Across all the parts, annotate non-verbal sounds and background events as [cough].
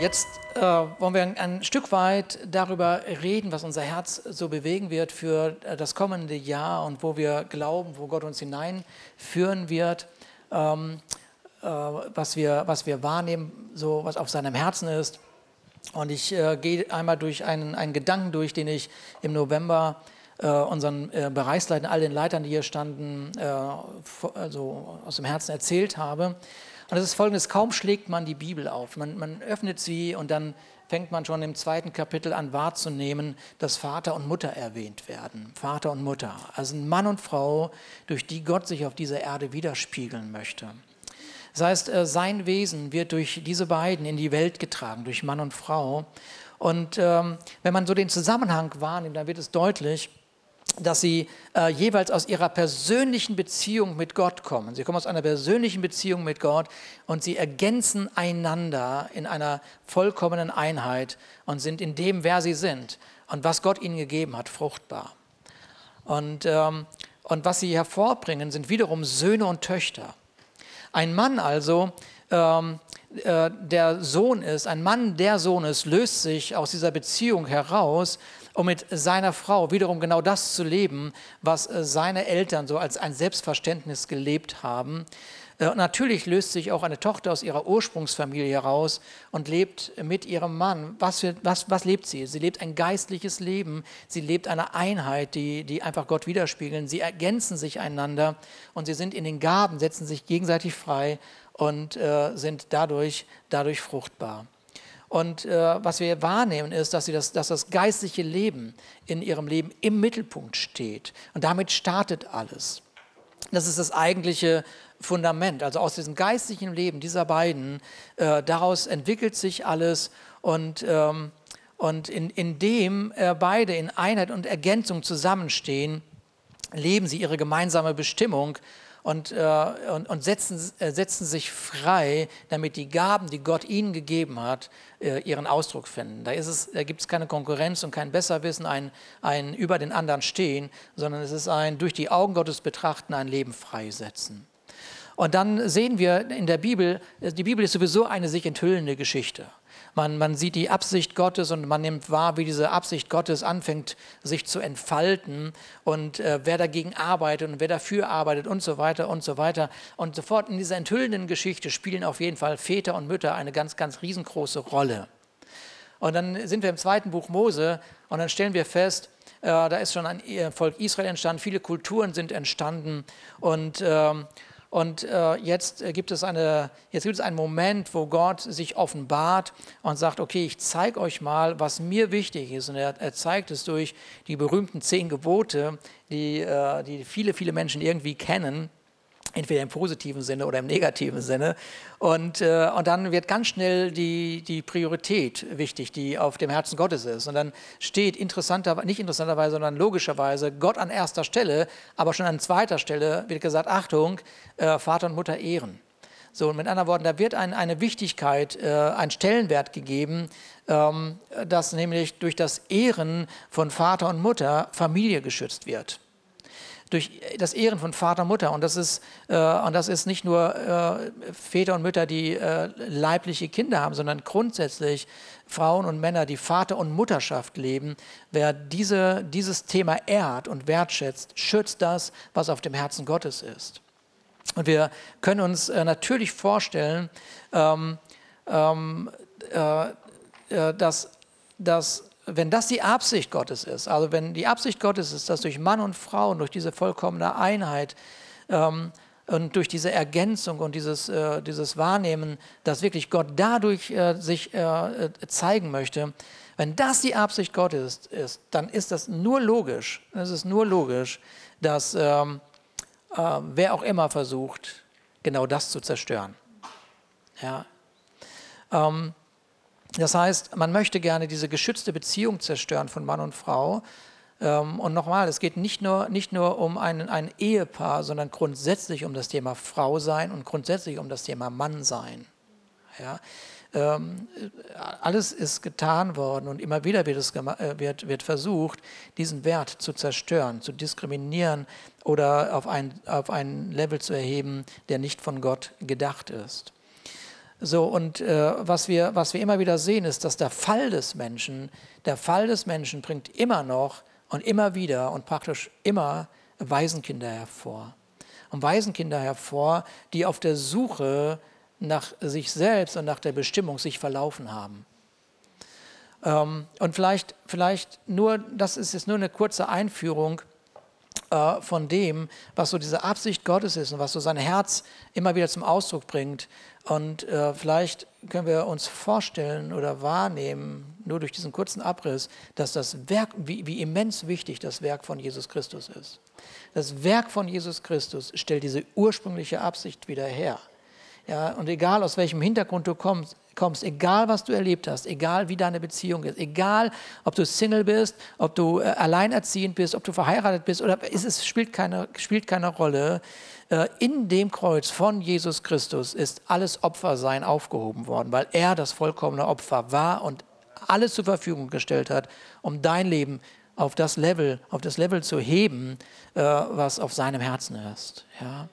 jetzt äh, wollen wir ein Stück weit darüber reden, was unser Herz so bewegen wird für äh, das kommende Jahr und wo wir glauben, wo Gott uns hineinführen wird, ähm, äh, was, wir, was wir wahrnehmen, so was auf seinem Herzen ist. Und ich äh, gehe einmal durch einen, einen Gedanken durch, den ich im November äh, unseren äh, Bereichsleitern, all den Leitern, die hier standen, also aus dem Herzen erzählt habe. Und das ist folgendes, kaum schlägt man die Bibel auf, man, man öffnet sie und dann fängt man schon im zweiten Kapitel an wahrzunehmen, dass Vater und Mutter erwähnt werden. Vater und Mutter, also ein Mann und Frau, durch die Gott sich auf dieser Erde widerspiegeln möchte. Das heißt, äh, sein Wesen wird durch diese beiden in die Welt getragen, durch Mann und Frau. Und ähm, wenn man so den Zusammenhang wahrnimmt, dann wird es deutlich, dass sie äh, jeweils aus ihrer persönlichen Beziehung mit Gott kommen. Sie kommen aus einer persönlichen Beziehung mit Gott und sie ergänzen einander in einer vollkommenen Einheit und sind in dem, wer sie sind und was Gott ihnen gegeben hat, fruchtbar. Und, ähm, und was sie hervorbringen, sind wiederum Söhne und Töchter. Ein Mann also, ähm, äh, der Sohn ist, ein Mann, der Sohn ist, löst sich aus dieser Beziehung heraus um mit seiner Frau wiederum genau das zu leben, was äh, seine Eltern so als ein Selbstverständnis gelebt haben. Äh, natürlich löst sich auch eine Tochter aus ihrer Ursprungsfamilie heraus und lebt mit ihrem Mann. Was, für, was, was lebt sie? Sie lebt ein geistliches Leben. Sie lebt eine Einheit, die, die einfach Gott widerspiegeln. Sie ergänzen sich einander und sie sind in den Gaben, setzen sich gegenseitig frei und äh, sind dadurch, dadurch fruchtbar. Und äh, was wir wahrnehmen, ist, dass, sie das, dass das geistliche Leben in ihrem Leben im Mittelpunkt steht. Und damit startet alles. Das ist das eigentliche Fundament. Also aus diesem geistlichen Leben dieser beiden, äh, daraus entwickelt sich alles. Und, ähm, und in, indem äh, beide in Einheit und Ergänzung zusammenstehen, leben sie ihre gemeinsame Bestimmung und, äh, und, und setzen, äh, setzen sich frei, damit die Gaben, die Gott ihnen gegeben hat, äh, ihren Ausdruck finden. Da, da gibt es keine Konkurrenz und kein Besserwissen, ein, ein über den anderen stehen, sondern es ist ein durch die Augen Gottes betrachten, ein Leben freisetzen. Und dann sehen wir in der Bibel, die Bibel ist sowieso eine sich enthüllende Geschichte. Man, man sieht die Absicht Gottes und man nimmt wahr, wie diese Absicht Gottes anfängt, sich zu entfalten und äh, wer dagegen arbeitet und wer dafür arbeitet und so weiter und so weiter. Und sofort in dieser enthüllenden Geschichte spielen auf jeden Fall Väter und Mütter eine ganz, ganz riesengroße Rolle. Und dann sind wir im zweiten Buch Mose und dann stellen wir fest, äh, da ist schon ein Volk Israel entstanden, viele Kulturen sind entstanden und ähm, und äh, jetzt, äh, gibt es eine, jetzt gibt es einen Moment, wo Gott sich offenbart und sagt, okay, ich zeige euch mal, was mir wichtig ist. Und er, er zeigt es durch die berühmten zehn Gebote, die, äh, die viele, viele Menschen irgendwie kennen entweder im positiven Sinne oder im negativen Sinne. Und, äh, und dann wird ganz schnell die, die Priorität wichtig, die auf dem Herzen Gottes ist. Und dann steht interessanter, nicht interessanterweise, sondern logischerweise Gott an erster Stelle, aber schon an zweiter Stelle wird gesagt, Achtung, äh, Vater und Mutter ehren. So, mit anderen Worten, da wird ein, eine Wichtigkeit, äh, ein Stellenwert gegeben, ähm, dass nämlich durch das Ehren von Vater und Mutter Familie geschützt wird durch das Ehren von Vater und Mutter. Und das ist, äh, und das ist nicht nur äh, Väter und Mütter, die äh, leibliche Kinder haben, sondern grundsätzlich Frauen und Männer, die Vater- und Mutterschaft leben. Wer diese, dieses Thema ehrt und wertschätzt, schützt das, was auf dem Herzen Gottes ist. Und wir können uns äh, natürlich vorstellen, ähm, ähm, äh, äh, dass, dass wenn das die Absicht Gottes ist, also wenn die Absicht Gottes ist, dass durch Mann und Frau und durch diese vollkommene Einheit ähm, und durch diese Ergänzung und dieses, äh, dieses Wahrnehmen, dass wirklich Gott dadurch äh, sich äh, zeigen möchte, wenn das die Absicht Gottes ist, ist, dann ist das nur logisch, es ist nur logisch, dass ähm, äh, wer auch immer versucht, genau das zu zerstören. Ja. Ähm, das heißt, man möchte gerne diese geschützte Beziehung zerstören von Mann und Frau. Ähm, und nochmal, es geht nicht nur, nicht nur um ein, ein Ehepaar, sondern grundsätzlich um das Thema Frau sein und grundsätzlich um das Thema Mann sein. Ja, ähm, alles ist getan worden und immer wieder wird, es äh, wird, wird versucht, diesen Wert zu zerstören, zu diskriminieren oder auf ein, auf ein Level zu erheben, der nicht von Gott gedacht ist. So, und äh, was, wir, was wir immer wieder sehen, ist, dass der Fall des Menschen, der Fall des Menschen bringt immer noch und immer wieder und praktisch immer Waisenkinder hervor. Und Waisenkinder hervor, die auf der Suche nach sich selbst und nach der Bestimmung sich verlaufen haben. Ähm, und vielleicht, vielleicht nur, das ist jetzt nur eine kurze Einführung äh, von dem, was so diese Absicht Gottes ist und was so sein Herz immer wieder zum Ausdruck bringt. Und äh, vielleicht können wir uns vorstellen oder wahrnehmen, nur durch diesen kurzen Abriss, dass das Werk, wie, wie immens wichtig das Werk von Jesus Christus ist. Das Werk von Jesus Christus stellt diese ursprüngliche Absicht wieder her. Ja, und egal aus welchem Hintergrund du kommst, kommst, egal was du erlebt hast, egal wie deine Beziehung ist, egal ob du Single bist, ob du äh, alleinerziehend bist, ob du verheiratet bist oder es, es spielt, keine, spielt keine Rolle. Äh, in dem Kreuz von Jesus Christus ist alles Opfersein aufgehoben worden, weil er das vollkommene Opfer war und alles zur Verfügung gestellt hat, um dein Leben auf das Level, auf das Level zu heben, äh, was auf seinem Herzen ist. Ja.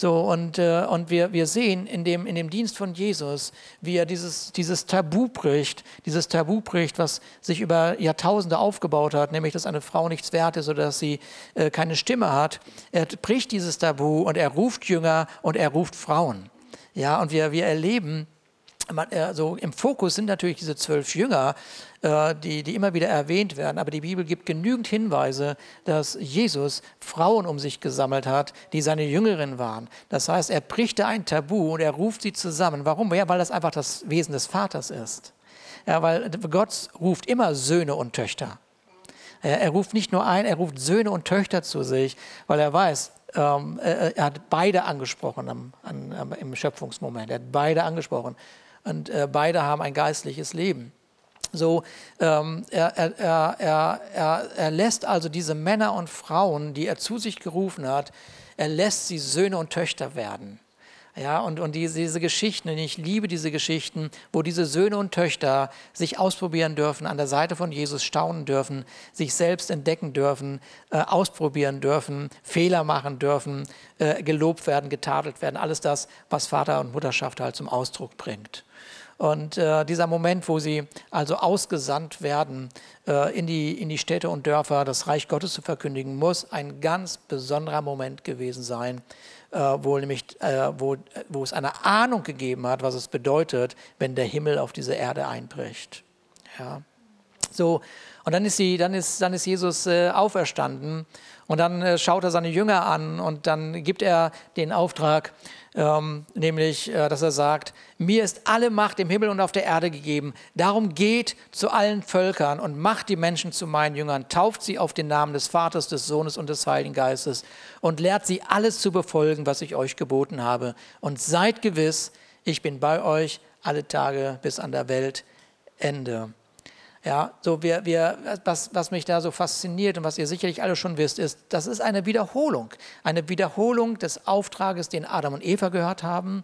So, und, äh, und wir, wir sehen in dem, in dem Dienst von Jesus, wie er dieses, dieses Tabu bricht, dieses Tabu bricht, was sich über Jahrtausende aufgebaut hat, nämlich dass eine Frau nichts wert ist oder dass sie äh, keine Stimme hat. Er bricht dieses Tabu und er ruft Jünger und er ruft Frauen. Ja, und wir, wir erleben, also im Fokus sind natürlich diese zwölf Jünger, äh, die, die immer wieder erwähnt werden, aber die Bibel gibt genügend Hinweise, dass Jesus Frauen um sich gesammelt hat, die seine Jüngerinnen waren. Das heißt, er bricht da ein Tabu und er ruft sie zusammen. Warum? Ja, weil das einfach das Wesen des Vaters ist. Ja, weil Gott ruft immer Söhne und Töchter. Er, ruft nicht nur ein, er ruft Söhne und Töchter zu sich, weil er weiß, ähm, er, er, hat beide angesprochen am, an, im Schöpfungsmoment. Er hat beide angesprochen und äh, beide haben ein geistliches Leben. So, ähm, er, er, er, er, er lässt also diese Männer und Frauen, die er zu sich gerufen hat, er lässt sie Söhne und Töchter werden. Ja, und, und diese, diese Geschichten, und ich liebe diese Geschichten, wo diese Söhne und Töchter sich ausprobieren dürfen, an der Seite von Jesus staunen dürfen, sich selbst entdecken dürfen, äh, ausprobieren dürfen, Fehler machen dürfen, äh, gelobt werden, getadelt werden. Alles das, was Vater und Mutterschaft halt zum Ausdruck bringt. Und äh, dieser Moment, wo sie also ausgesandt werden, äh, in, die, in die Städte und Dörfer das Reich Gottes zu verkündigen, muss ein ganz besonderer Moment gewesen sein, wo, nämlich, äh, wo, wo es eine Ahnung gegeben hat, was es bedeutet, wenn der Himmel auf diese Erde einbricht. Ja. So, und dann ist, sie, dann ist, dann ist Jesus äh, auferstanden und dann äh, schaut er seine Jünger an und dann gibt er den Auftrag, ähm, nämlich, äh, dass er sagt, mir ist alle Macht im Himmel und auf der Erde gegeben. Darum geht zu allen Völkern und macht die Menschen zu meinen Jüngern, tauft sie auf den Namen des Vaters, des Sohnes und des Heiligen Geistes und lehrt sie alles zu befolgen, was ich euch geboten habe. Und seid gewiss, ich bin bei euch alle Tage bis an der Weltende. Ja, so wir, wir, was, was mich da so fasziniert und was ihr sicherlich alle schon wisst, ist, das ist eine Wiederholung. Eine Wiederholung des Auftrages, den Adam und Eva gehört haben,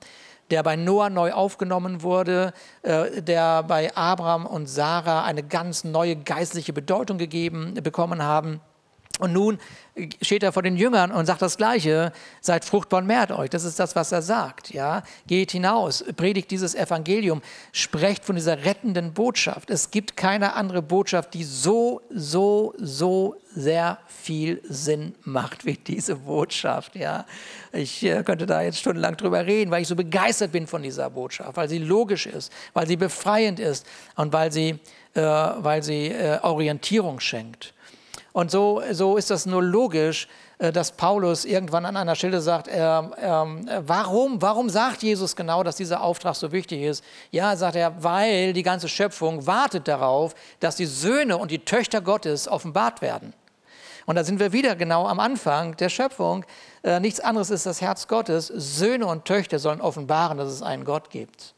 der bei Noah neu aufgenommen wurde, äh, der bei Abraham und Sarah eine ganz neue geistliche Bedeutung gegeben bekommen haben. Und nun steht er vor den Jüngern und sagt das Gleiche, seid fruchtbar und mehrt euch. Das ist das, was er sagt. Ja? Geht hinaus, predigt dieses Evangelium, sprecht von dieser rettenden Botschaft. Es gibt keine andere Botschaft, die so, so, so sehr viel Sinn macht wie diese Botschaft. Ja? Ich äh, könnte da jetzt stundenlang drüber reden, weil ich so begeistert bin von dieser Botschaft, weil sie logisch ist, weil sie befreiend ist und weil sie, äh, weil sie äh, Orientierung schenkt. Und so, so ist das nur logisch, äh, dass Paulus irgendwann an einer Stelle sagt, äh, äh, warum, warum sagt Jesus genau, dass dieser Auftrag so wichtig ist? Ja, sagt er, weil die ganze Schöpfung wartet darauf, dass die Söhne und die Töchter Gottes offenbart werden. Und da sind wir wieder genau am Anfang der Schöpfung. Äh, nichts anderes ist das Herz Gottes. Söhne und Töchter sollen offenbaren, dass es einen Gott gibt.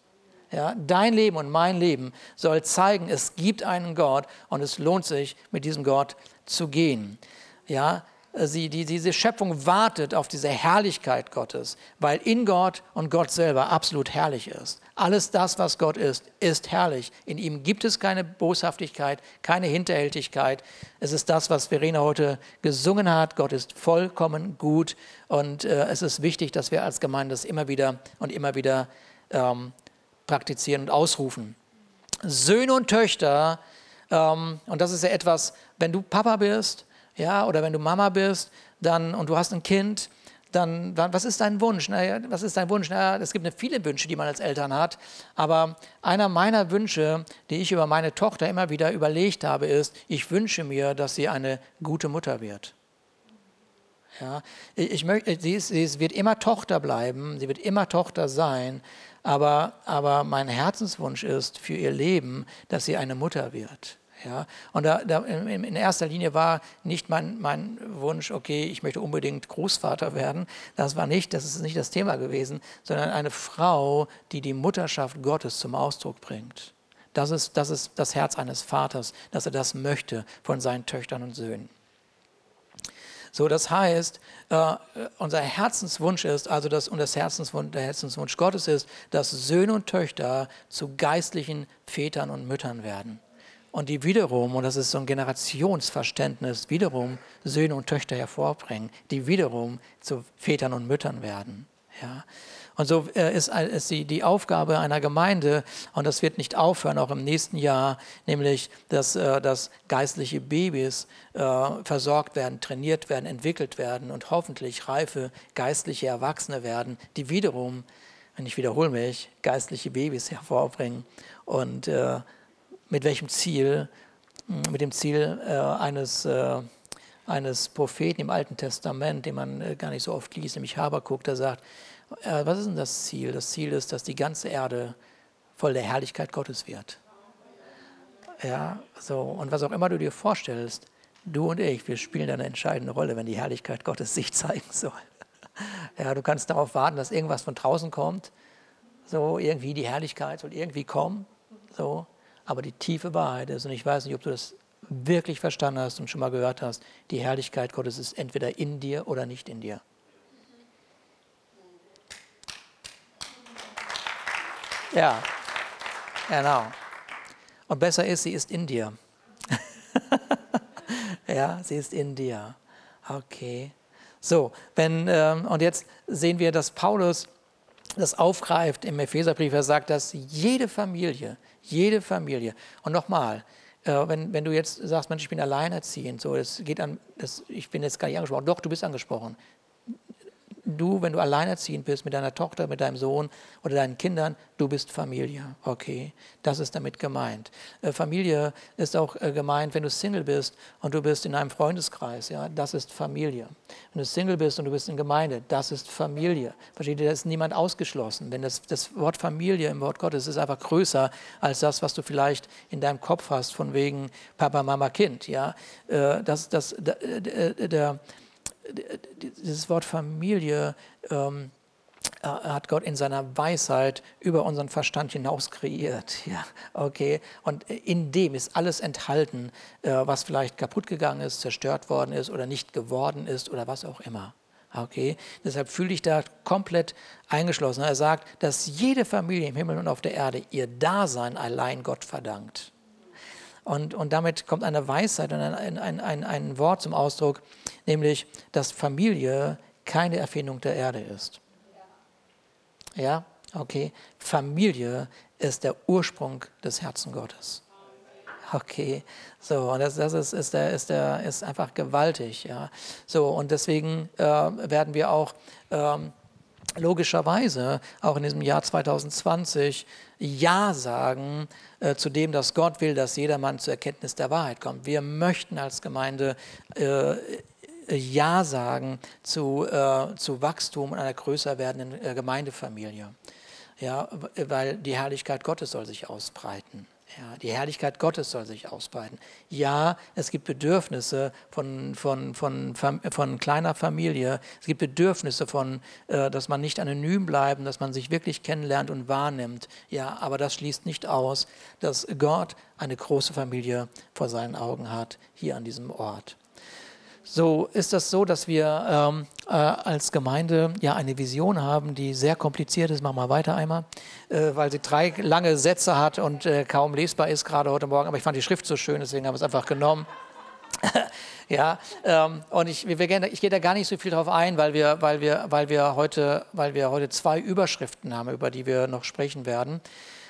Ja, dein Leben und mein Leben soll zeigen, es gibt einen Gott und es lohnt sich, mit diesem Gott zu gehen. Ja, sie, die, diese Schöpfung wartet auf diese Herrlichkeit Gottes, weil in Gott und Gott selber absolut herrlich ist. Alles das, was Gott ist, ist herrlich. In ihm gibt es keine Boshaftigkeit, keine Hinterhältigkeit. Es ist das, was Verena heute gesungen hat. Gott ist vollkommen gut und äh, es ist wichtig, dass wir als Gemeinde das immer wieder und immer wieder ähm, praktizieren und ausrufen. Söhne und Töchter, ähm, und das ist ja etwas, wenn du Papa bist, ja, oder wenn du Mama bist, dann und du hast ein Kind, dann, was ist dein Wunsch? Naja, was ist dein Wunsch? Naja, es gibt viele Wünsche, die man als Eltern hat, aber einer meiner Wünsche, die ich über meine Tochter immer wieder überlegt habe, ist, ich wünsche mir, dass sie eine gute Mutter wird. Ja, ich möchte, sie, ist, sie wird immer Tochter bleiben, sie wird immer Tochter sein, aber, aber mein Herzenswunsch ist für ihr Leben, dass sie eine Mutter wird. Ja, und da, da in, erster Linie war nicht mein, mein Wunsch, okay, ich möchte unbedingt Großvater werden. Das war nicht, das ist nicht das Thema gewesen, sondern eine Frau, die die Mutterschaft Gottes zum Ausdruck bringt. Das ist, das ist das Herz eines Vaters, dass er das möchte von seinen Töchtern und Söhnen. So, das heißt, äh, unser Herzenswunsch ist, also das, und das Herzenswunsch, der Herzenswunsch Gottes ist, dass Söhne und Töchter zu geistlichen Vätern und Müttern werden und die wiederum, und das ist so ein Generationsverständnis, wiederum Söhne und Töchter hervorbringen, die wiederum zu Vätern und Müttern werden. Ja. Und so äh, ist, die, Aufgabe einer Gemeinde, und das wird nicht aufhören, auch im nächsten Jahr, nämlich, dass, äh, dass geistliche Babys äh, versorgt werden, trainiert werden, entwickelt werden und hoffentlich reife geistliche Erwachsene werden, die wiederum, und ich wiederhole mich, geistliche Babys hervorbringen und mit welchem Ziel? Hm, mit dem Ziel äh, eines, äh, eines Propheten im Alten Testament, den man äh, gar nicht so oft liest, nämlich Habakuk, der sagt, äh, was ist denn das Ziel? Das Ziel ist, dass die ganze Erde voll der Herrlichkeit Gottes wird. Ja, so, und was auch immer du dir vorstellst, du und ich, wir spielen eine entscheidende Rolle, wenn die Herrlichkeit Gottes sich zeigen soll. [laughs] Ja, du kannst darauf warten, dass irgendwas von draußen kommt, so irgendwie die Herrlichkeit soll irgendwie kommen, so, aber die tiefe Wahrheit ist, und ich weiß nicht, ob du das wirklich verstanden hast und schon mal gehört hast, die Herrlichkeit Gottes ist entweder in dir oder nicht in dir. Ja, genau. Und besser ist, sie ist in dir. [laughs] ja, sie ist in dir. Okay. So, wenn, ähm, und jetzt sehen wir, dass Paulus das aufgreift im Epheserbrief. Er sagt, dass jede Familie, jede Familie, und nochmal, äh, wenn, wenn du jetzt sagst, Mensch, ich bin alleinerziehend, so, das geht an, das, ich bin jetzt gar nicht angesprochen, doch, du bist angesprochen du, wenn du alleinerziehend bist mit deiner Tochter, mit deinem Sohn oder deinen Kindern, du bist Familie. Okay, das ist damit gemeint. Äh, Familie ist auch äh, gemeint, wenn du Single bist und du bist in einem Freundeskreis, ja, das ist Familie. Wenn du Single bist und du bist in Gemeinde, das ist Familie. Versteht ihr, da ist niemand ausgeschlossen. Wenn das, das Wort Familie im Wort Gottes ist einfach größer als das, was du vielleicht in deinem Kopf hast, von wegen Papa, Mama, Kind. Ja, äh, das, das, der, der dieses Wort Familie ähm, äh, hat Gott in seiner Weisheit über unseren Verstand hinaus kreiert. [laughs] Ja, okay. Und in dem ist alles enthalten, äh, was vielleicht kaputt gegangen ist, zerstört worden ist oder nicht geworden ist oder was auch immer. Okay, deshalb fühle ich da komplett eingeschlossen. Er sagt, dass jede Familie im Himmel und auf der Erde ihr Dasein allein Gott verdankt. Und, und damit kommt eine Weisheit und ein, ein, ein, ein Wort zum Ausdruck, nämlich, dass Familie keine Erfindung der Erde ist. Ja, okay. Familie ist der Ursprung des Herzen Gottes. Okay, so, und das, das ist, ist, der, ist, der, ist einfach gewaltig, ja. So, und deswegen äh, werden wir auch ähm, logischerweise auch in diesem Jahr 2020 Ja sagen äh, zu dem, dass Gott will, dass jedermann zur Erkenntnis der Wahrheit kommt. Wir möchten als Gemeinde äh, Ja sagen zu, äh, zu Wachstum und einer größer werdenden äh, Gemeindefamilie. Ja, weil die Herrlichkeit Gottes soll sich ausbreiten. Ja, die Herrlichkeit Gottes soll sich ausbreiten. Ja, es gibt Bedürfnisse von, von, von, von kleiner Familie. Es gibt Bedürfnisse von, äh, dass man nicht anonym bleibt, dass man sich wirklich kennenlernt und wahrnimmt. Ja, aber das schließt nicht aus, dass Gott eine große Familie vor seinen Augen hat, hier an diesem Ort. So ist das so, dass wir ähm, äh, als Gemeinde ja eine Vision haben, die sehr kompliziert ist. Machen wir weiter einmal, äh, weil sie drei lange Sätze hat und äh, kaum lesbar ist gerade heute Morgen. Aber ich fand die Schrift so schön, deswegen haben wir es einfach genommen. [laughs] ja, ähm, und ich, wir, wir, ich gehe da gar nicht so viel drauf ein, weil wir, weil, wir, weil, wir heute, weil wir heute zwei Überschriften haben, über die wir noch sprechen werden.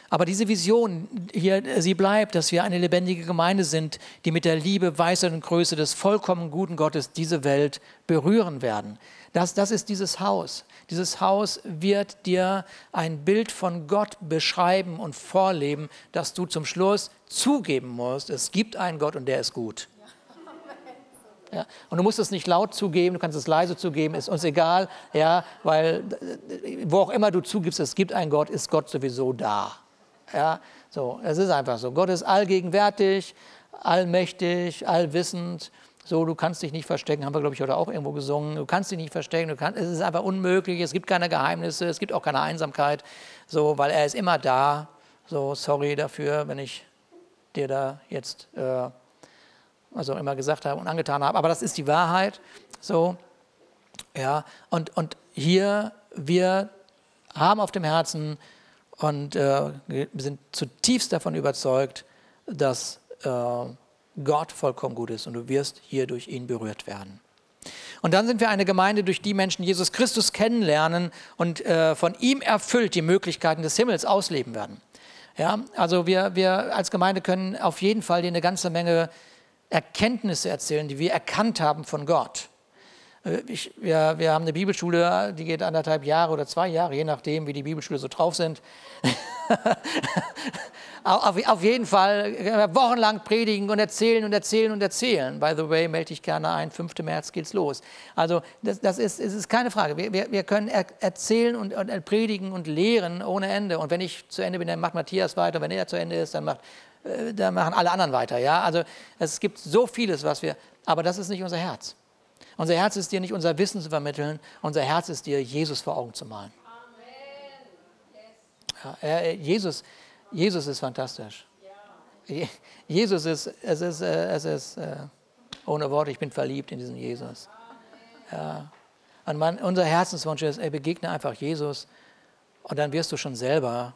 Aber diese Vision hier, sie bleibt, dass wir eine lebendige Gemeinde sind, die mit der Liebe, Weisheit und Größe des vollkommen guten Gottes diese Welt berühren werden. Das, das ist dieses Haus. Dieses Haus wird dir ein Bild von Gott beschreiben und vorleben, dass du zum Schluss zugeben musst, es gibt einen Gott und der ist gut. Ja, und du musst es nicht laut zugeben, du kannst es leise zugeben, ist uns egal, ja, weil wo auch immer du zugibst, es gibt einen Gott, ist Gott sowieso da. Ja, so, es ist einfach so. Gott ist allgegenwärtig, allmächtig, allwissend. So, du kannst dich nicht verstecken, haben wir, glaube ich, heute auch irgendwo gesungen. Du kannst dich nicht verstecken, du kannst, es ist einfach unmöglich, es gibt keine Geheimnisse, es gibt auch keine Einsamkeit, so, weil er ist immer da. So, sorry dafür, wenn ich dir da jetzt, äh, auch immer gesagt habe und angetan habe, aber das ist die Wahrheit. So, ja, und, und hier, wir haben auf dem Herzen, und äh, sind zutiefst davon überzeugt, dass äh, Gott vollkommen gut ist und du wirst hier durch ihn berührt werden. Und dann sind wir eine Gemeinde, durch die Menschen Jesus Christus kennenlernen und äh, von ihm erfüllt die Möglichkeiten des Himmels ausleben werden. Ja, also wir, wir als Gemeinde können auf jeden Fall dir eine ganze Menge Erkenntnisse erzählen, die wir erkannt haben von Gott. Ich, wir, wir haben eine Bibelschule, die geht anderthalb Jahre oder zwei Jahre, je nachdem, wie die Bibelschule so drauf sind. [laughs] auf, auf, jeden Fall äh, wochenlang predigen und erzählen und erzählen und erzählen. By the way, melde dich gerne ein, 5. März geht's los. Also das, das ist, es ist keine Frage. Wir, wir, wir können er, erzählen und, und, predigen und lehren ohne Ende. Und wenn ich zu Ende bin, dann macht Matthias weiter. Wenn er zu Ende ist, dann, macht, äh, dann machen alle anderen weiter. Ja? Also es gibt so vieles, was wir, aber das ist nicht unser Herz. Unser Herz ist dir nicht unser Wissen zu vermitteln, unser Herz ist dir, Jesus vor Augen zu malen. Ja, er, Jesus, Jesus ist fantastisch. Jesus ist, es ist, äh, es ist äh, ohne Worte, ich bin verliebt in diesen Jesus. Ja. Und man, unser Herzenswunsch ist, ey, begegne einfach Jesus und dann wirst du schon selber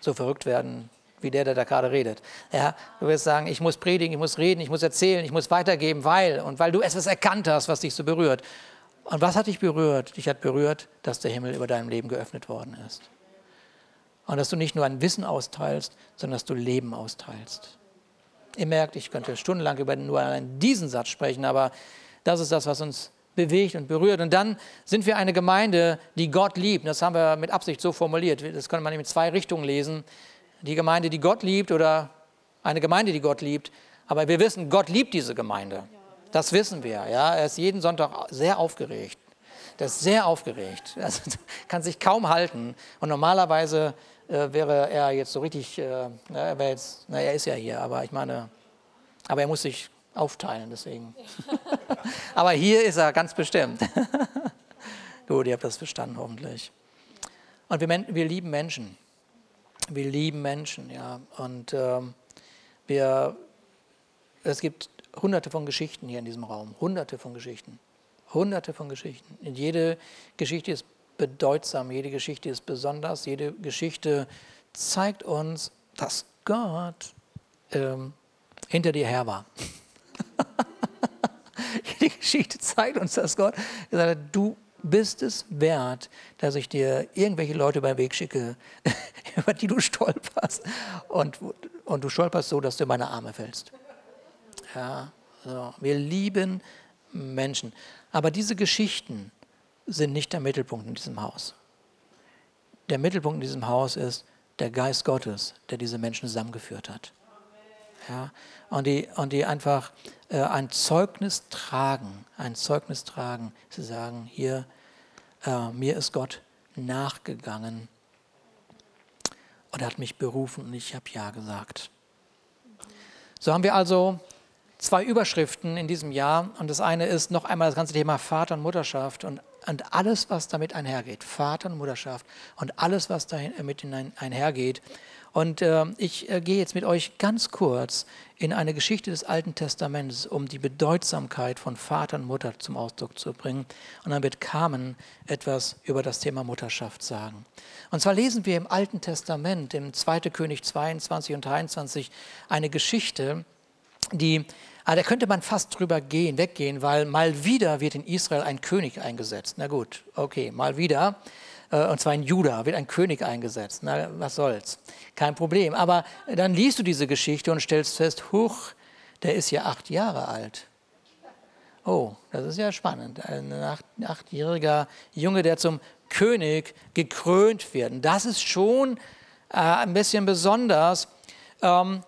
so verrückt werden, wie der, der da gerade redet. Ja, du wirst sagen, ich muss predigen, ich muss reden, ich muss erzählen, ich muss weitergeben, weil und weil du etwas erkannt hast, was dich so berührt. Und was hat dich berührt? Dich hat berührt, dass der Himmel über deinem Leben geöffnet worden ist. Und dass du nicht nur ein Wissen austeilst, sondern dass du Leben austeilst. Ihr merkt, ich könnte stundenlang über nur diesen Satz sprechen, aber das ist das, was uns bewegt und berührt. Und dann sind wir eine Gemeinde, die Gott liebt. Das haben wir mit Absicht so formuliert. Das kann man in zwei Richtungen lesen die Gemeinde, die Gott liebt oder eine Gemeinde, die Gott liebt. Aber wir wissen, Gott liebt diese Gemeinde. Das wissen wir. Ja? Er ist jeden Sonntag sehr aufgeregt. Der ist sehr aufgeregt. [laughs] Also, kann sich kaum halten. Und normalerweise äh, wäre er jetzt so richtig, äh, er, jetzt, na, er ist ja hier, aber ich meine, aber er muss sich aufteilen, deswegen. [laughs] aber hier ist er ganz bestimmt. [laughs] Gut, ihr habt das verstanden, hoffentlich. Und wir, wir lieben Menschen wir lieben Menschen, ja. Und ähm, wir, es gibt hunderte von Geschichten hier in diesem Raum, hunderte von Geschichten, hunderte von Geschichten. Und jede Geschichte ist bedeutsam, jede Geschichte ist besonders, jede Geschichte zeigt uns, dass Gott ähm, hinter dir her war. [laughs] jede Geschichte zeigt uns, dass Gott gesagt hat, du bist es wert, dass ich dir irgendwelche Leute beim Weg schicke, [laughs] über die du stolperst. Und, und du stolperst so, dass du in meine Arme fällst. Ja, so. Wir lieben Menschen. Aber diese Geschichten sind nicht der Mittelpunkt in diesem Haus. Der Mittelpunkt in diesem Haus ist der Geist Gottes, der diese Menschen zusammengeführt hat. Ja, und, die, und die einfach ein Zeugnis tragen, ein Zeugnis tragen, sie sagen, hier, äh, mir ist Gott nachgegangen und er hat mich berufen und ich habe Ja gesagt. So haben wir also zwei Überschriften in diesem Jahr und das eine ist noch einmal das ganze Thema Vater und Mutterschaft und, und alles, was damit einhergeht. Vater und Mutterschaft und alles, was damit einhergeht. Und äh, ich äh, gehe jetzt mit euch ganz kurz in eine Geschichte des Alten Testaments, um die Bedeutsamkeit von Vater und Mutter zum Ausdruck zu bringen. Und dann wird Carmen etwas über das Thema Mutterschaft sagen. Und zwar lesen wir im Alten Testament, im 2. König 22 und 23, eine Geschichte, die, ah, da könnte man fast drüber gehen, weggehen, weil mal wieder wird in Israel ein König eingesetzt. Na gut, okay, mal wieder. Äh, und zwar in Juda wird ein König eingesetzt. Na, was soll's? Kein Problem. Aber dann liest du diese Geschichte und stellst fest, huch, der ist ja acht Jahre alt. Oh, das ist ja spannend. Ein acht, achtjähriger Junge, der zum König gekrönt wird. Das ist schon äh, ein bisschen besonders. Ähm,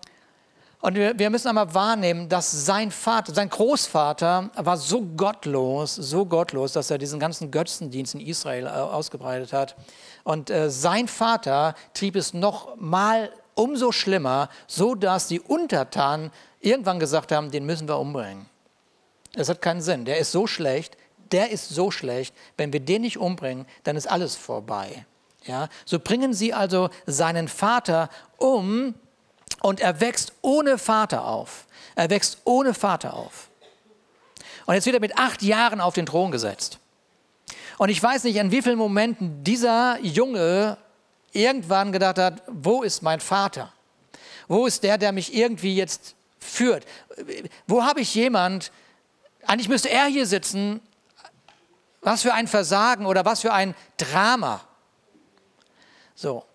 und wir, wir müssen einmal wahrnehmen, dass sein Vater, sein Großvater war so gottlos, so gottlos, dass er diesen ganzen Götzendienst in Israel äh, ausgebreitet hat. Und äh, sein Vater trieb es noch mal umso schlimmer, so dass die Untertanen irgendwann gesagt haben, den müssen wir umbringen. Das hat keinen Sinn. Der ist so schlecht, der ist so schlecht. Wenn wir den nicht umbringen, dann ist alles vorbei. Ja? So bringen sie also seinen Vater um, und er wächst ohne Vater auf. Er wächst ohne Vater auf. Und jetzt wird er mit acht Jahren auf den Thron gesetzt. Und ich weiß nicht, an wie vielen Momenten dieser Junge irgendwann gedacht hat, wo ist mein Vater? Wo ist der, der mich irgendwie jetzt führt? Wo habe ich jemand, eigentlich müsste er hier sitzen, was für ein Versagen oder was für ein Drama. So.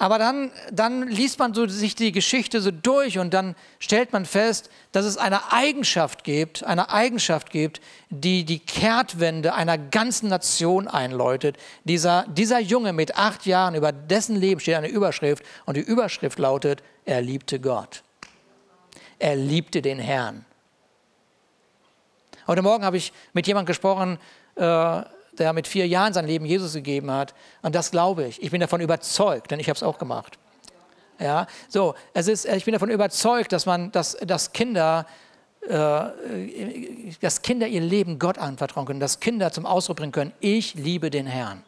Aber dann, dann liest man so sich die Geschichte so durch und dann stellt man fest, dass es eine Eigenschaft gibt, eine Eigenschaft gibt, die die Kehrtwende einer ganzen Nation einläutet. Dieser, dieser Junge mit acht Jahren, über dessen Leben steht eine Überschrift und die Überschrift lautet, er liebte Gott. Er liebte den Herrn. Heute Morgen habe ich mit jemandem gesprochen, äh, der mit vier Jahren sein Leben Jesus gegeben hat. Und das glaube ich. Ich bin davon überzeugt, denn ich habe es auch gemacht. Ja, so, es ist, ich bin davon überzeugt, dass man, dass, dass Kinder, äh, dass Kinder ihr Leben Gott anvertrauen können, dass Kinder zum Ausdruck bringen können, ich liebe den Herrn.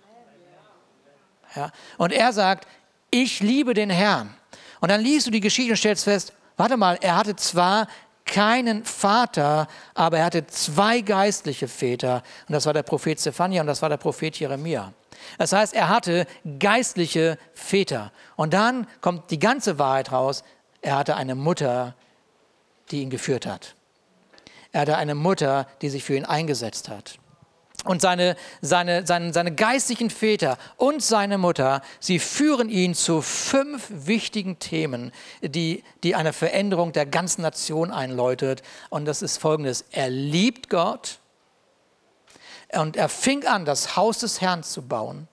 Ja, und er sagt, ich liebe den Herrn. Und dann liest du die Geschichte und stellst fest, warte mal, er hatte zwar keinen Vater, aber er hatte zwei geistliche Väter. Und das war der Prophet Zephania und das war der Prophet Jeremia. Das heißt, er hatte geistliche Väter. Und dann kommt die ganze Wahrheit raus. Er hatte eine Mutter, die ihn geführt hat. Er hatte eine Mutter, die sich für ihn eingesetzt hat. Und seine, seine, seine, seine geistlichen Väter und seine Mutter, sie führen ihn zu fünf wichtigen Themen, die, die eine Veränderung der ganzen Nation einläutet. Und das ist folgendes. Er liebt Gott und er fing an, das Haus des Herrn zu bauen.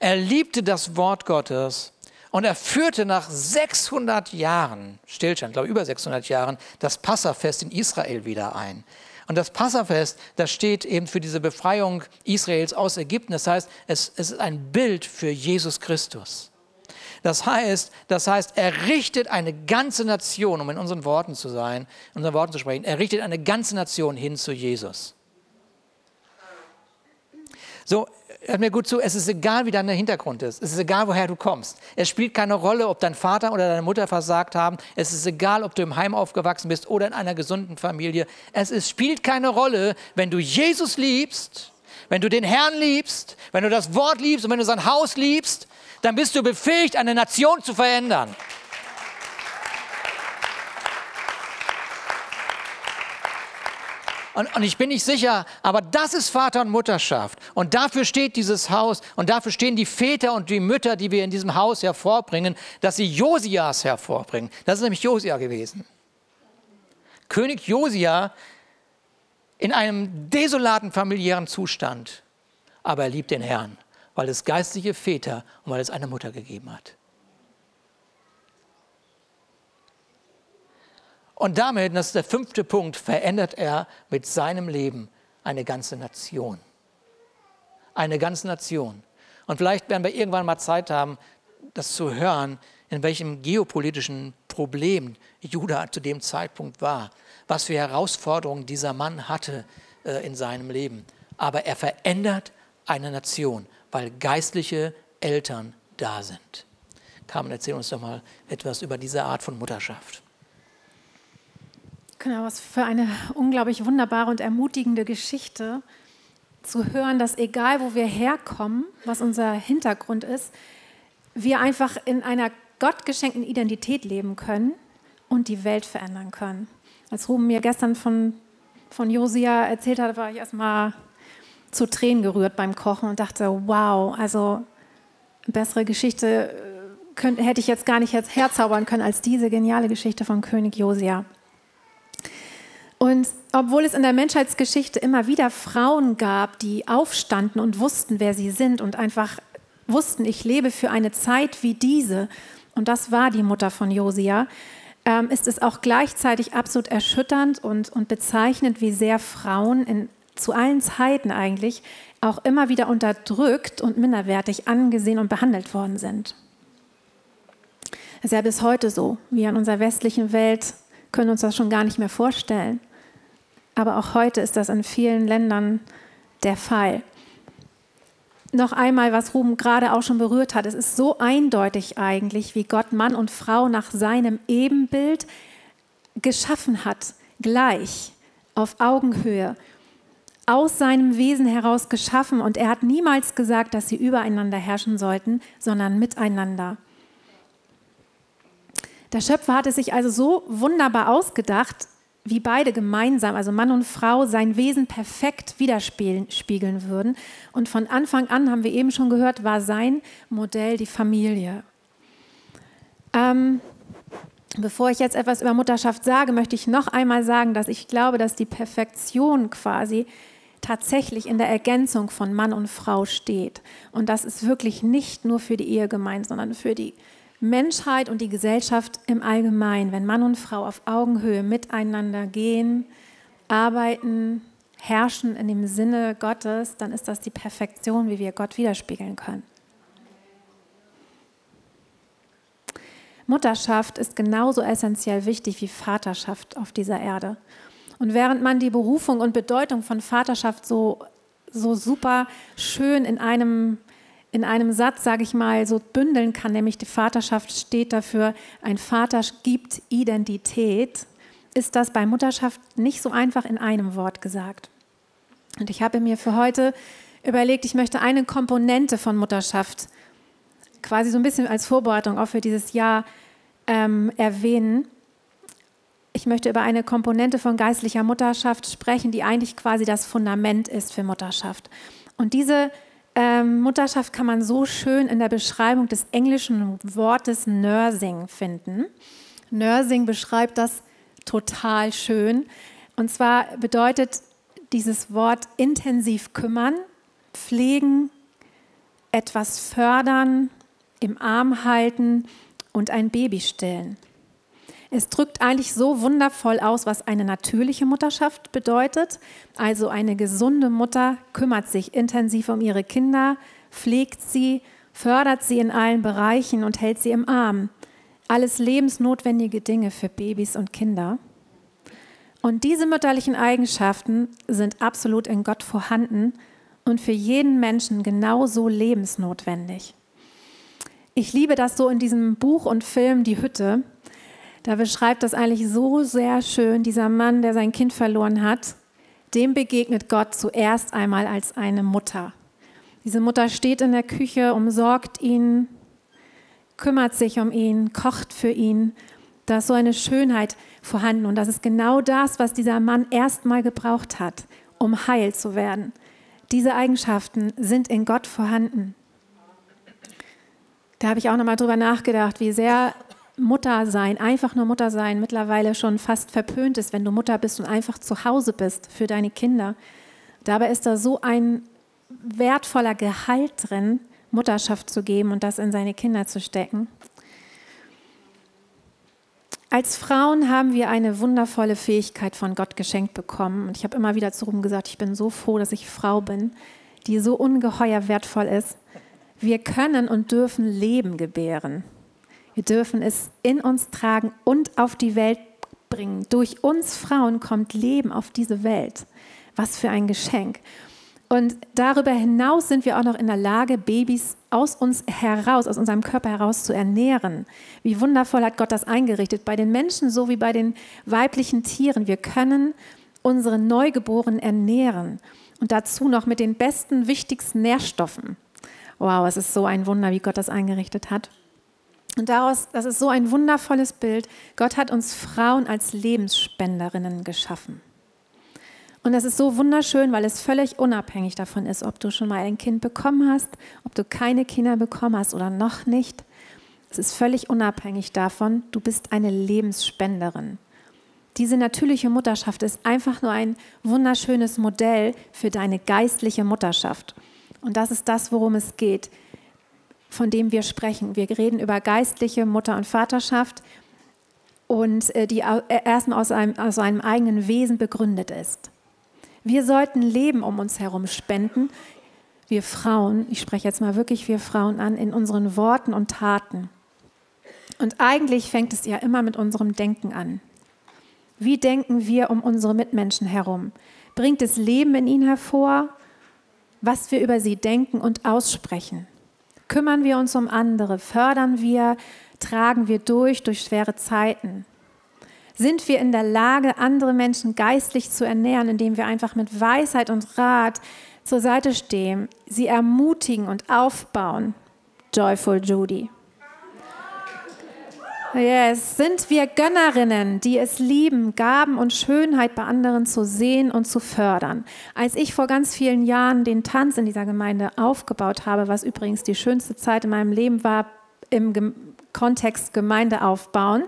Er liebte das Wort Gottes und er führte nach 600 Jahren, Stillstand, glaube über 600 Jahren, das Passafest in Israel wieder ein. Und das Passafest, das steht eben für diese Befreiung Israels aus Ägypten. Das heißt, es, es ist ein Bild für Jesus Christus. Das heißt, das heißt, er richtet eine ganze Nation, um in unseren Worten zu sein, in unseren Worten zu sprechen, er richtet eine ganze Nation hin zu Jesus. So, hört mir gut zu, es ist egal, wie dein Hintergrund ist. Es ist egal, woher du kommst. Es spielt keine Rolle, ob dein Vater oder deine Mutter versagt haben. Es ist egal, ob du im Heim aufgewachsen bist oder in einer gesunden Familie. Es ist, spielt keine Rolle, wenn du Jesus liebst, wenn du den Herrn liebst, wenn du das Wort liebst und wenn du sein Haus liebst, dann bist du befähigt, eine Nation zu verändern. Und, und, ich bin nicht sicher, aber das ist Vater und Mutterschaft. Und dafür steht dieses Haus und dafür stehen die Väter und die Mütter, die wir in diesem Haus hervorbringen, dass sie Josias hervorbringen. Das ist nämlich Josia gewesen. König Josia in einem desolaten familiären Zustand. Aber er liebt den Herrn, weil es geistliche Väter und weil es eine Mutter gegeben hat. Und damit, das ist der fünfte Punkt, verändert er mit seinem Leben eine ganze Nation. Eine ganze Nation. Und vielleicht werden wir irgendwann mal Zeit haben, das zu hören, in welchem geopolitischen Problem Judah zu dem Zeitpunkt war, was für Herausforderungen dieser Mann hatte äh, in seinem Leben. Aber er verändert eine Nation, weil geistliche Eltern da sind. Carmen, erzähl uns doch mal etwas über diese Art von Mutterschaft. Genau, was für eine unglaublich wunderbare und ermutigende Geschichte zu hören, dass egal wo wir herkommen, was unser Hintergrund ist, wir einfach in einer gottgeschenkten Identität leben können und die Welt verändern können. Als Ruben mir gestern von, von Josia erzählt hat, war ich erstmal zu Tränen gerührt beim Kochen und dachte, wow, also eine bessere Geschichte äh, könnt, hätte ich jetzt gar nicht herzaubern können als diese geniale Geschichte von König Josia. Und obwohl es in der Menschheitsgeschichte immer wieder Frauen gab, die aufstanden und wussten, wer sie sind und einfach wussten, ich lebe für eine Zeit wie diese, und das war die Mutter von Josia, ähm, ist es auch gleichzeitig absolut erschütternd und, und bezeichnend, wie sehr Frauen in, zu allen Zeiten eigentlich auch immer wieder unterdrückt und minderwertig angesehen und behandelt worden sind. Das ist ja bis heute so. Wir in unserer westlichen Welt können uns das schon gar nicht mehr vorstellen. Aber auch heute ist das in vielen Ländern der Fall. Noch einmal, was Ruben gerade auch schon berührt hat. Es ist so eindeutig eigentlich, wie Gott Mann und Frau nach seinem Ebenbild geschaffen hat, gleich, auf Augenhöhe, aus seinem Wesen heraus geschaffen. Und er hat niemals gesagt, dass sie übereinander herrschen sollten, sondern miteinander. Der Schöpfer hat es sich also so wunderbar ausgedacht, wie beide gemeinsam, also Mann und Frau, sein Wesen perfekt widerspiegeln würden. Und von Anfang an, haben wir eben schon gehört, war sein Modell die Familie. Ähm, bevor ich jetzt etwas über Mutterschaft sage, möchte ich noch einmal sagen, dass ich glaube, dass die Perfektion quasi tatsächlich in der Ergänzung von Mann und Frau steht. Und das ist wirklich nicht nur für die Ehe gemeint, sondern für die Menschheit und die Gesellschaft im Allgemeinen, wenn Mann und Frau auf Augenhöhe miteinander gehen, arbeiten, herrschen in dem Sinne Gottes, dann ist das die Perfektion, wie wir Gott widerspiegeln können. Mutterschaft ist genauso essentiell wichtig wie Vaterschaft auf dieser Erde. Und während man die Berufung und Bedeutung von Vaterschaft so, so super schön in einem in einem Satz, sage ich mal, so bündeln kann, nämlich die Vaterschaft steht dafür, ein Vater gibt Identität, ist das bei Mutterschaft nicht so einfach in einem Wort gesagt. Und ich habe mir für heute überlegt, ich möchte eine Komponente von Mutterschaft quasi so ein bisschen als Vorbereitung auch für dieses Jahr ähm, erwähnen. Ich möchte über eine Komponente von geistlicher Mutterschaft sprechen, die eigentlich quasi das Fundament ist für Mutterschaft. Und diese ähm, Mutterschaft kann man so schön in der Beschreibung des englischen Wortes Nursing finden. Nursing beschreibt das total schön. Und zwar bedeutet dieses Wort intensiv kümmern, pflegen, etwas fördern, im Arm halten und ein Baby stillen. Es drückt eigentlich so wundervoll aus, was eine natürliche Mutterschaft bedeutet. Also eine gesunde Mutter kümmert sich intensiv um ihre Kinder, pflegt sie, fördert sie in allen Bereichen und hält sie im Arm. Alles lebensnotwendige Dinge für Babys und Kinder. Und diese mütterlichen Eigenschaften sind absolut in Gott vorhanden und für jeden Menschen genauso lebensnotwendig. Ich liebe das so in diesem Buch und Film Die Hütte. Da beschreibt das eigentlich so sehr schön, dieser Mann, der sein Kind verloren hat, dem begegnet Gott zuerst einmal als eine Mutter. Diese Mutter steht in der Küche, umsorgt ihn, kümmert sich um ihn, kocht für ihn. Da ist so eine Schönheit vorhanden und das ist genau das, was dieser Mann erstmal gebraucht hat, um heil zu werden. Diese Eigenschaften sind in Gott vorhanden. Da habe ich auch nochmal drüber nachgedacht, wie sehr Mutter sein, einfach nur Mutter sein, mittlerweile schon fast verpönt ist, wenn du Mutter bist und einfach zu Hause bist für deine Kinder. Dabei ist da so ein wertvoller Gehalt drin, Mutterschaft zu geben und das in seine Kinder zu stecken. Als Frauen haben wir eine wundervolle Fähigkeit von Gott geschenkt bekommen. Und ich habe immer wieder zu Ruben gesagt, ich bin so froh, dass ich Frau bin, die so ungeheuer wertvoll ist. Wir können und dürfen Leben gebären. Wir dürfen es in uns tragen und auf die Welt bringen. Durch uns Frauen kommt Leben auf diese Welt. Was für ein Geschenk. Und darüber hinaus sind wir auch noch in der Lage, Babys aus uns heraus, aus unserem Körper heraus zu ernähren. Wie wundervoll hat Gott das eingerichtet, bei den Menschen so wie bei den weiblichen Tieren. Wir können unsere Neugeborenen ernähren und dazu noch mit den besten, wichtigsten Nährstoffen. Wow, es ist so ein Wunder, wie Gott das eingerichtet hat. Und daraus, das ist so ein wundervolles Bild. Gott hat uns Frauen als Lebensspenderinnen geschaffen. Und das ist so wunderschön, weil es völlig unabhängig davon ist, ob du schon mal ein Kind bekommen hast, ob du keine Kinder bekommen hast oder noch nicht. Es ist völlig unabhängig davon, du bist eine Lebensspenderin. Diese natürliche Mutterschaft ist einfach nur ein wunderschönes Modell für deine geistliche Mutterschaft. Und das ist das, worum es geht, von dem wir sprechen. Wir reden über geistliche Mutter- und Vaterschaft und äh, die äh, erstmal aus einem, aus einem eigenen Wesen begründet ist. Wir sollten Leben um uns herum spenden. Wir Frauen, ich spreche jetzt mal wirklich wir Frauen an, in unseren Worten und Taten. Und eigentlich fängt es ja immer mit unserem Denken an. Wie denken wir um unsere Mitmenschen herum? Bringt es Leben in ihnen hervor, was wir über sie denken und aussprechen? Kümmern wir uns um andere? Fördern wir? Tragen wir durch durch schwere Zeiten? Sind wir in der Lage, andere Menschen geistlich zu ernähren, indem wir einfach mit Weisheit und Rat zur Seite stehen, sie ermutigen und aufbauen? Joyful Judy. Yes, sind wir Gönnerinnen, die es lieben, Gaben und Schönheit bei anderen zu sehen und zu fördern. Als ich vor ganz vielen Jahren den Tanz in dieser Gemeinde aufgebaut habe, was übrigens die schönste Zeit in meinem Leben war im Gem Kontext Gemeinde aufbauen,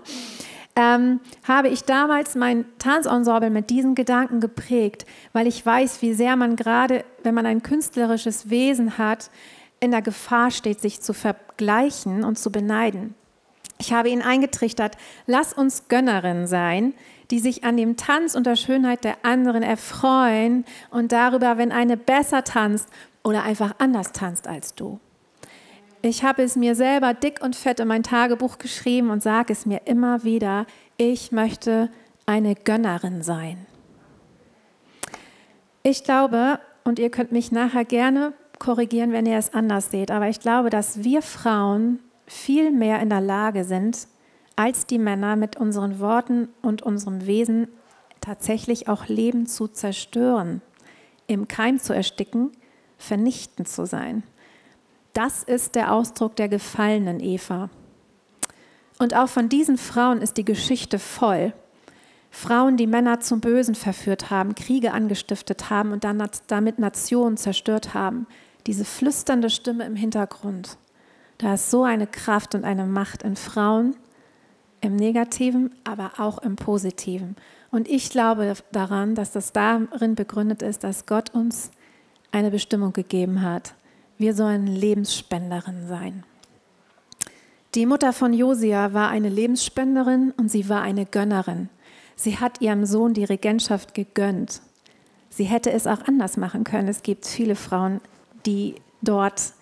ähm, habe ich damals mein Tanzensemble mit diesen Gedanken geprägt, weil ich weiß, wie sehr man gerade, wenn man ein künstlerisches Wesen hat, in der Gefahr steht, sich zu vergleichen und zu beneiden. Ich habe ihn eingetrichtert, lass uns Gönnerinnen sein, die sich an dem Tanz und der Schönheit der anderen erfreuen und darüber, wenn eine besser tanzt oder einfach anders tanzt als du. Ich habe es mir selber dick und fett in mein Tagebuch geschrieben und sage es mir immer wieder, ich möchte eine Gönnerin sein. Ich glaube, und ihr könnt mich nachher gerne korrigieren, wenn ihr es anders seht, aber ich glaube, dass wir Frauen viel mehr in der Lage sind, als die Männer mit unseren Worten und unserem Wesen tatsächlich auch Leben zu zerstören, im Keim zu ersticken, vernichtend zu sein. Das ist der Ausdruck der gefallenen Eva. Und auch von diesen Frauen ist die Geschichte voll. Frauen, die Männer zum Bösen verführt haben, Kriege angestiftet haben und damit Nationen zerstört haben. Diese flüsternde Stimme im Hintergrund. Da ist so eine Kraft und eine Macht in Frauen, im Negativen, aber auch im Positiven. Und ich glaube daran, dass das darin begründet ist, dass Gott uns eine Bestimmung gegeben hat. Wir sollen Lebensspenderin sein. Die Mutter von Josia war eine Lebensspenderin und sie war eine Gönnerin. Sie hat ihrem Sohn die Regentschaft gegönnt. Sie hätte es auch anders machen können. Es gibt viele Frauen, die dort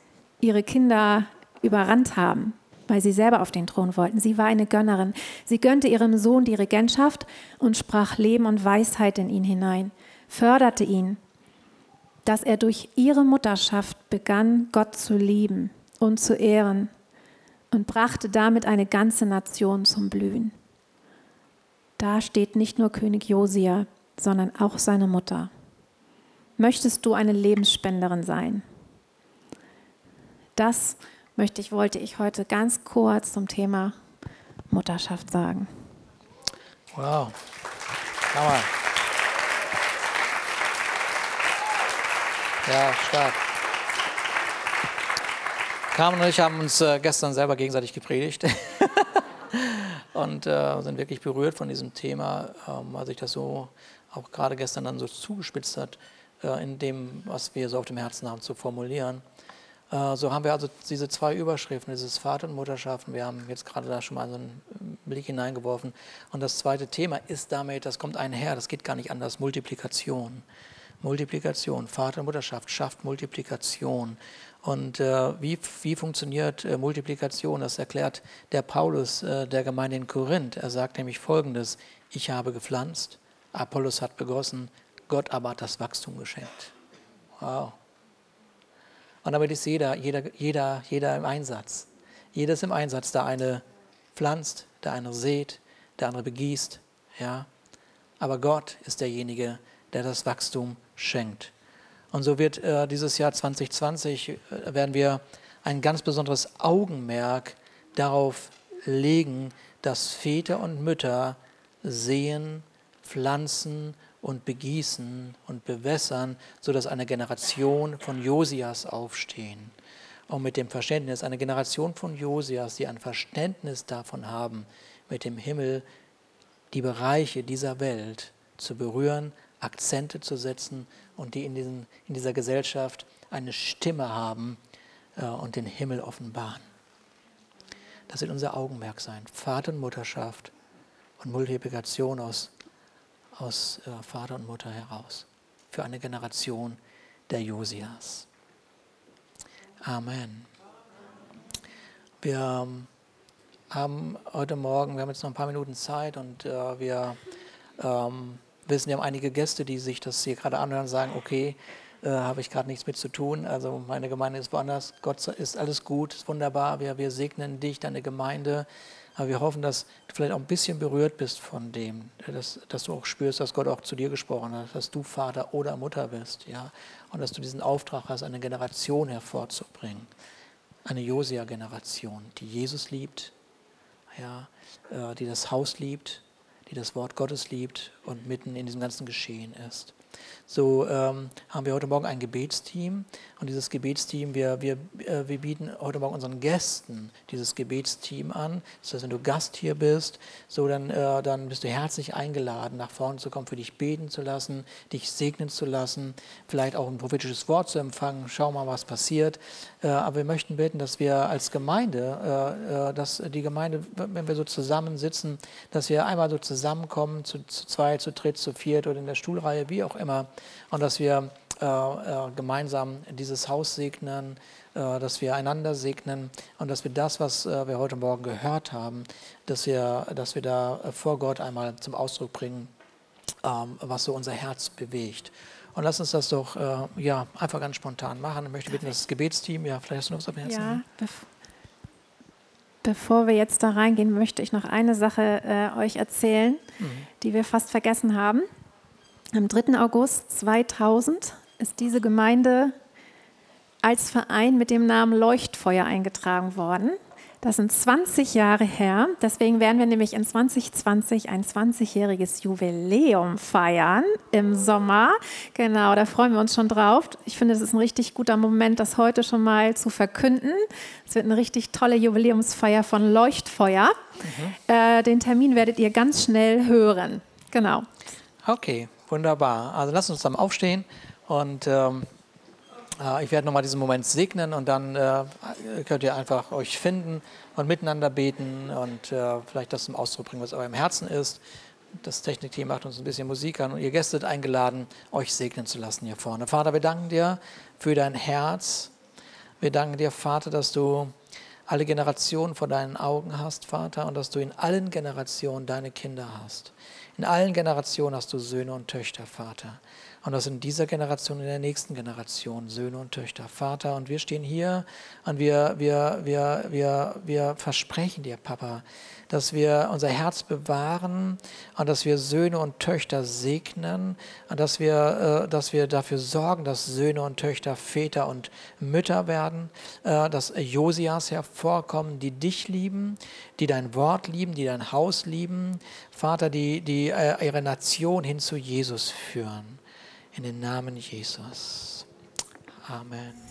ihre Kinder überrannt haben, weil sie selber auf den Thron wollten. Sie war eine Gönnerin. Sie gönnte ihrem Sohn die Regentschaft und sprach Leben und Weisheit in ihn hinein, förderte ihn, dass er durch ihre Mutterschaft begann, Gott zu lieben und zu ehren und brachte damit eine ganze Nation zum Blühen. Da steht nicht nur König Josia, sondern auch seine Mutter. Möchtest du eine Lebensspenderin sein? Das möchte ich, wollte ich heute ganz kurz zum Thema Mutterschaft sagen. Wow. Hammer. Ja, stark. Carmen und ich haben uns äh, gestern selber gegenseitig gepredigt [laughs] und äh, sind wirklich berührt von diesem Thema, ähm, weil sich das so auch gerade gestern dann so zugespitzt hat, äh, in dem, was wir so auf dem Herzen haben, zu formulieren. Äh, so haben wir also diese zwei Überschriften, dieses Vater- und Mutterschaft. Wir haben jetzt gerade da schon mal so einen Blick hineingeworfen. Und das zweite Thema ist damit, das kommt einher, das geht gar nicht anders, Multiplikation. Multiplikation, Vater- und Mutterschaft schafft Multiplikation. Und äh, wie, wie funktioniert äh, Multiplikation? Das erklärt der Paulus äh, der Gemeinde in Korinth. Er sagt nämlich Folgendes, ich habe gepflanzt, Apollos hat begossen, Gott aber hat das Wachstum geschenkt. Wow. Und damit ist jeder, jeder, jeder, jeder im Einsatz. Jeder ist im Einsatz. Der eine pflanzt, der eine sät, der andere begießt. Ja? Aber Gott ist derjenige, der das Wachstum schenkt. Und so wird äh, dieses Jahr 2020, äh, werden wir ein ganz besonderes Augenmerk darauf legen, dass Väter und Mütter sehen, pflanzen und begießen und bewässern, sodass eine Generation von Josias aufstehen. Und mit dem Verständnis, eine Generation von Josias, die ein Verständnis davon haben, mit dem Himmel die Bereiche dieser Welt zu berühren, Akzente zu setzen und die in, diesen, in dieser Gesellschaft eine Stimme haben äh, und den Himmel offenbaren. Das wird unser Augenmerk sein. Vater und Mutterschaft und Multiplikation aus, aus äh, Vater und Mutter heraus. Für eine Generation der Josias. Amen. Wir ähm, haben heute Morgen, wir haben jetzt noch ein paar Minuten Zeit und äh, wir ähm, wissen, wir haben einige Gäste, die sich das hier gerade anhören und sagen, okay, äh, habe ich gerade nichts mit zu tun. Also meine Gemeinde ist woanders. Gott ist alles gut, ist wunderbar. Wir, wir segnen dich, deine Gemeinde. Aber wir hoffen, dass du vielleicht auch ein bisschen berührt bist von dem, dass, dass du auch spürst, dass Gott auch zu dir gesprochen hat, dass du Vater oder Mutter bist, ja, und dass du diesen Auftrag hast, eine Generation hervorzubringen, eine Josia-Generation, die Jesus liebt, ja, äh, die das Haus liebt, die das Wort Gottes liebt und mitten in diesem ganzen Geschehen ist. So ähm, haben wir heute Morgen ein Gebetsteam und dieses Gebetsteam, wir, wir, äh, wir bieten heute Morgen unseren Gästen dieses Gebetsteam an. Das heißt, wenn du Gast hier bist, so dann, äh, dann bist du herzlich eingeladen, nach vorne zu kommen, für dich beten zu lassen, dich segnen zu lassen, vielleicht auch ein prophetisches Wort zu empfangen. Schau mal, was passiert. Äh, aber wir möchten beten, dass wir als Gemeinde, äh, äh, dass die Gemeinde, wenn wir so zusammensitzen, dass wir einmal so zusammenkommen, zu, zu zwei, zu dritt, zu viert oder in der Stuhlreihe, wie auch immer, und dass wir äh, äh, gemeinsam dieses Haus segnen, äh, dass wir einander segnen und dass wir das, was äh, wir heute Morgen gehört haben, dass wir, dass wir da vor Gott einmal zum Ausdruck bringen, ähm, was so unser Herz bewegt. Und lass uns das doch äh, ja, einfach ganz spontan machen. Ich möchte bitten, das Gebetsteam, ja, vielleicht hast du noch was dem Herzen. Ja, bev bevor wir jetzt da reingehen, möchte ich noch eine Sache äh, euch erzählen, mhm. die wir fast vergessen haben. Am 3. August 2000 ist diese Gemeinde als Verein mit dem Namen Leuchtfeuer eingetragen worden. Das sind 20 Jahre her. Deswegen werden wir nämlich in 2020 ein 20-jähriges Jubiläum feiern im Sommer. Genau, da freuen wir uns schon drauf. Ich finde, es ist ein richtig guter Moment, das heute schon mal zu verkünden. Es wird eine richtig tolle Jubiläumsfeier von Leuchtfeuer. Mhm. Äh, den Termin werdet ihr ganz schnell hören. Genau. Okay, Wunderbar. Also lasst uns zusammen aufstehen und ähm, äh, ich werde nochmal diesen Moment segnen und dann äh, könnt ihr einfach euch finden und miteinander beten und äh, vielleicht das zum Ausdruck bringen, was eurem Herzen ist. Das Technikteam macht uns ein bisschen Musik an und ihr Gäste eingeladen, euch segnen zu lassen hier vorne. Vater, wir danken dir für dein Herz. Wir danken dir, Vater, dass du alle Generationen vor deinen Augen hast, Vater, und dass du in allen Generationen deine Kinder hast. In allen Generationen hast du Söhne und Töchter, Vater. Und das in dieser Generation, in der nächsten Generation, Söhne und Töchter, Vater. Und wir stehen hier und wir, wir, wir, wir, wir versprechen dir, Papa, dass wir unser Herz bewahren und dass wir Söhne und Töchter segnen und dass wir, äh, dass wir dafür sorgen, dass Söhne und Töchter Väter und Mütter werden, äh, dass Josias hervorkommen, die dich lieben, die dein Wort lieben, die dein Haus lieben, Vater, die, die äh, ihre Nation hin zu Jesus führen. In den Namen Jesus. Amen.